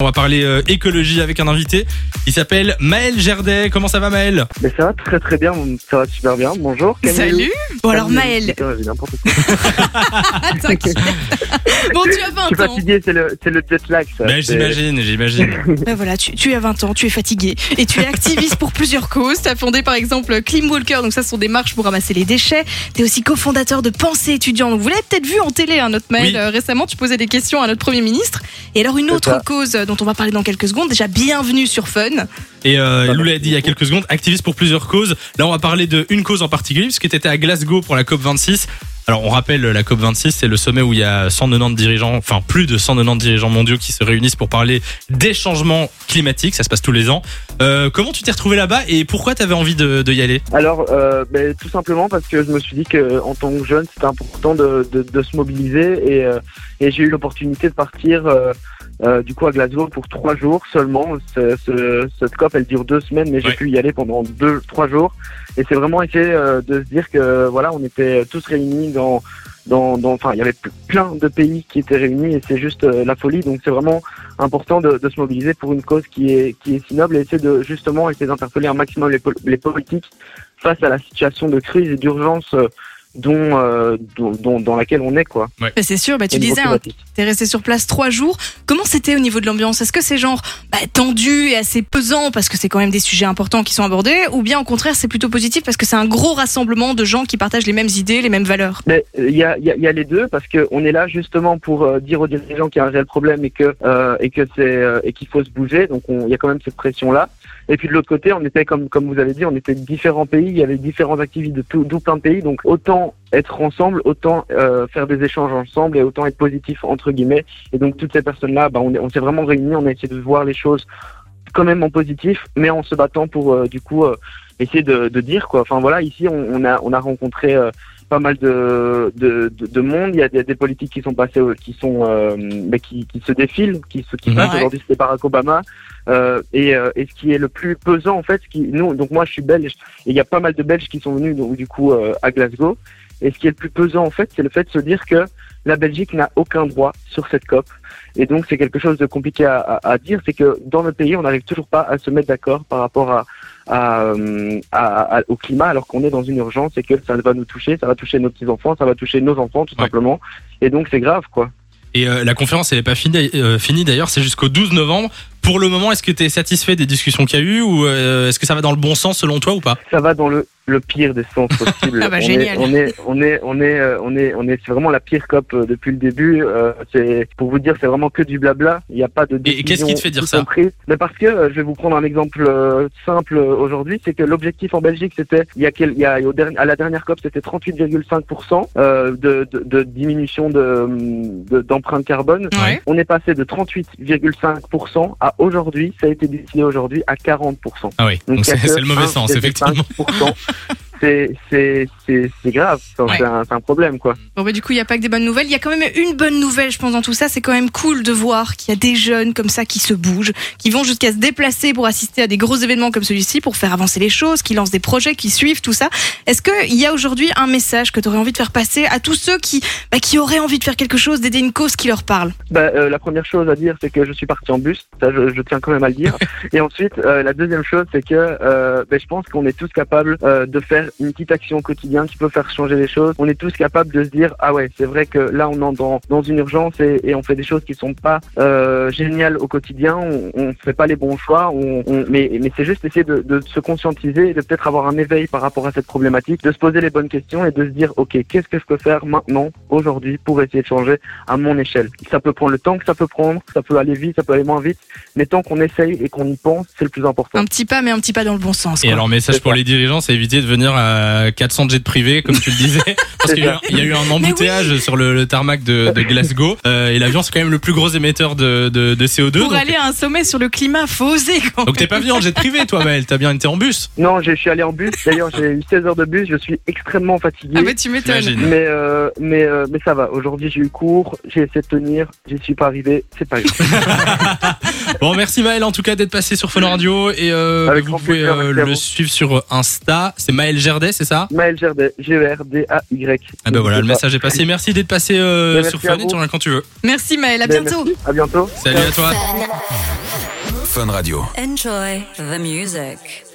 On va parler euh, écologie avec un invité qui s'appelle Maël Gerdet. Comment ça va Maël? Mais ça va très très bien, ça va super bien. Bonjour. Camille. Salut Bon alors Maël, putain, j'ai n'importe quoi. t'inquiète. Bon tu as Je 20 suis ans. fatigué, c'est le, c'est le jet lag. Ça. Ben, C'est- J'imagine, j'imagine. Ben voilà, tu, tu as 20 ans, tu es fatigué et tu es activiste pour plusieurs causes. Tu as fondé par exemple Clean Walker, donc ça ce sont des marches pour ramasser les déchets. Tu es aussi cofondateur de Pensée étudiant. Donc vous l'avez peut-être vu en télé, hein, notre Maël, Oui. euh, récemment, tu posais des questions à notre Premier ministre. Et alors une autre cause dont on va parler dans quelques secondes, déjà bienvenue sur Fun. Et euh, Lou l'a dit il y a quelques secondes, activiste pour plusieurs causes. Là, on va parler de une cause en particulier, puisque tu étais à Glasgow pour la COP26. Alors, on rappelle, la COP26, c'est le sommet où il y a 190 dirigeants, enfin plus de 190 dirigeants mondiaux qui se réunissent pour parler des changements climatiques. Ça se passe tous les ans. Euh, comment tu t'es retrouvé là-bas et pourquoi tu avais envie de, de y aller? Alors, euh, ben, tout simplement parce que je me suis dit que en tant que jeune, c'était important de, de, de se mobiliser et, euh, et j'ai eu l'opportunité de partir euh, du coup à Glasgow pour trois jours seulement. Ce, ce- cette COP, elle dure deux semaines, mais j'ai Ouais. pu y aller pendant deux, trois jours. Et c'est vraiment essayer euh, de se dire que voilà, on était tous réunis dans dans, dans- enfin, il y avait plein de pays qui étaient réunis et c'est juste euh, la folie. Donc c'est vraiment important de, de se mobiliser pour une cause qui est qui est si noble et essayer de justement essayer d'interpeller un maximum les, pol- les politiques face à la situation de crise et d'urgence euh, dont, euh, dont, dont- dans laquelle on est quoi. Ben, c'est sûr, ben, tu disais, hein. T'es resté sur place trois jours. Comment c'était au niveau de l'ambiance? Est-ce que c'est genre bah, tendu et assez pesant parce que c'est quand même des sujets importants qui sont abordés? Ou bien au contraire c'est plutôt positif parce que c'est un gros rassemblement de gens qui partagent les mêmes idées, les mêmes valeurs? Mais euh, il y a, il y, a, il y a les deux parce que on est là justement pour euh, dire aux dirigeants qu'il y a un réel problème et que euh, et que c'est euh, et qu'il faut se bouger. Donc on- il y a quand même cette pression là. Et puis de l'autre côté, on était comme comme vous avez dit, on était de différents pays. Il y avait différentes activités de tout, tout plein de pays. Donc autant être ensemble, autant euh, faire des échanges ensemble et autant être positif entre guillemets. Et donc toutes ces personnes là, bah, on, on s'est vraiment réunis. On a essayé de voir les choses quand même en positif, mais en se battant pour euh, du coup euh, essayer de, de dire quoi. Enfin voilà, ici on, on a on a rencontré euh, pas mal de, de, de, de monde. Il y a des, des politiques qui sont passés, au- qui sont, euh, mais qui, qui se défilent, qui se qui Mhm. passent. Ouais. Aujourd'hui, c'était Barack Obama. Euh, et, euh, et ce qui est le plus pesant, en fait, ce qui, nous, donc moi, je suis belge, et il y a pas mal de Belges qui sont venus, donc, du coup, euh, à Glasgow. Et ce qui est le plus pesant, en fait, c'est le fait de se dire que la Belgique n'a aucun droit sur cette COP. Et donc, c'est quelque chose de compliqué à, à, à dire, c'est que dans notre pays, on n'arrive toujours pas à se mettre d'accord par rapport à, à, au climat, alors qu'on est dans une urgence et que ça va nous toucher, ça va toucher nos petits-enfants, ça va toucher nos enfants, tout Ouais. simplement. Et donc, c'est grave, quoi. Et euh, la conférence, elle n'est pas finie, euh, finie d'ailleurs, c'est jusqu'au 12 novembre. Pour le moment, est-ce que tu es satisfait des discussions qu'il y a eu ou euh, est-ce que ça va dans le bon sens selon toi ou pas? Ça va dans le, le pire des sens possibles. Ah bah, on, génial. Est, on est, on est, on est, euh, on est, on est, c'est vraiment la pire COP euh, depuis le début. Euh, c'est pour vous dire, c'est vraiment que du blabla. Il n'y a pas de. Et qu'est-ce qui te fait dire décision ça? Mais parce que je vais vous prendre un exemple simple aujourd'hui, c'est que l'objectif en Belgique, c'était il y a, quel, il y a au dernier- à la dernière COP, c'était 38,5% euh, de, de, de diminution de de- d'empreinte carbone. Ouais. On est passé de 38,5% à aujourd'hui, ça a été décidé aujourd'hui à 40%. Ah oui, donc c'est le mauvais sens, 1,5%. effectivement. C'est c'est grave, Enfin, Ouais. c'est un, problème quoi. Bon bah du coup il y a pas que des bonnes nouvelles, il y a quand même une bonne nouvelle je pense dans tout ça, c'est quand même cool de voir qu'il y a des jeunes comme ça qui se bougent, qui vont jusqu'à se déplacer pour assister à des gros événements comme celui-ci, pour faire avancer les choses, qui lancent des projets, qui suivent tout ça. Est-ce qu'il y a aujourd'hui un message que tu aurais envie de faire passer à tous ceux qui, bah, qui auraient envie de faire quelque chose, d'aider une cause qui leur parle? Bah, euh, la première chose à dire, c'est que je suis parti en bus. Ça, je, je tiens quand même à le dire. Et ensuite, euh, la deuxième chose, c'est que euh, ben, je pense qu'on est tous capables de faire une petite action au qui peut faire changer les choses. On est tous capables de se dire ah ouais, c'est vrai que là, on est dans, une urgence et, on fait des choses qui sont pas euh, géniales au quotidien. On, on fait pas les bons choix. Mais c'est juste essayer de, de se conscientiser et de peut-être avoir un éveil par rapport à cette problématique, de se poser les bonnes questions et de se dire ok, qu'est-ce que je peux faire maintenant, aujourd'hui, pour essayer de changer à mon échelle. Ça peut prendre le temps que ça peut prendre, ça peut aller vite, ça peut aller moins vite, mais tant qu'on essaye et qu'on y pense, c'est le plus important. Un petit pas mais un petit pas dans le bon sens. Et alors, message pour ça. les dirigeants, c'est éviter de venir à 400 jets privés, comme tu le disais, parce qu'il y, a eu- ça. il y a eu un embouteillage sur le, le tarmac de, de Glasgow, euh, et l'avion c'est quand même le plus gros émetteur de, de, de CO2. pour donc aller à un sommet sur le climat, faut oser quand donc t'es pas venu en jet privé, toi, Maël, t'as bien été en bus. Non, je suis allé en bus, d'ailleurs j'ai eu 16 heures de bus, je suis extrêmement fatigué. Ah bah tu m'étonnes. Mais, euh, mais, euh, mais ça va, aujourd'hui j'ai eu cours, j'ai essayé de tenir, j'y suis pas arrivé, c'est pas grave. Bon, merci Maël en tout cas d'être passé sur Fun Radio et euh, Avec vous pouvez plaisir, euh, le suivre sur Insta. C'est Maël Gerdet, c'est ça? Maël Gerdet, G-E-R-D-A-Y. Ah ben voilà, le message est passé. Merci d'être passé euh, Merci sur Fun et tu reviens quand tu veux. Merci Maël, à Ben, bientôt. merci. À bientôt. Salut à toi. Fun Radio. Enjoy the music.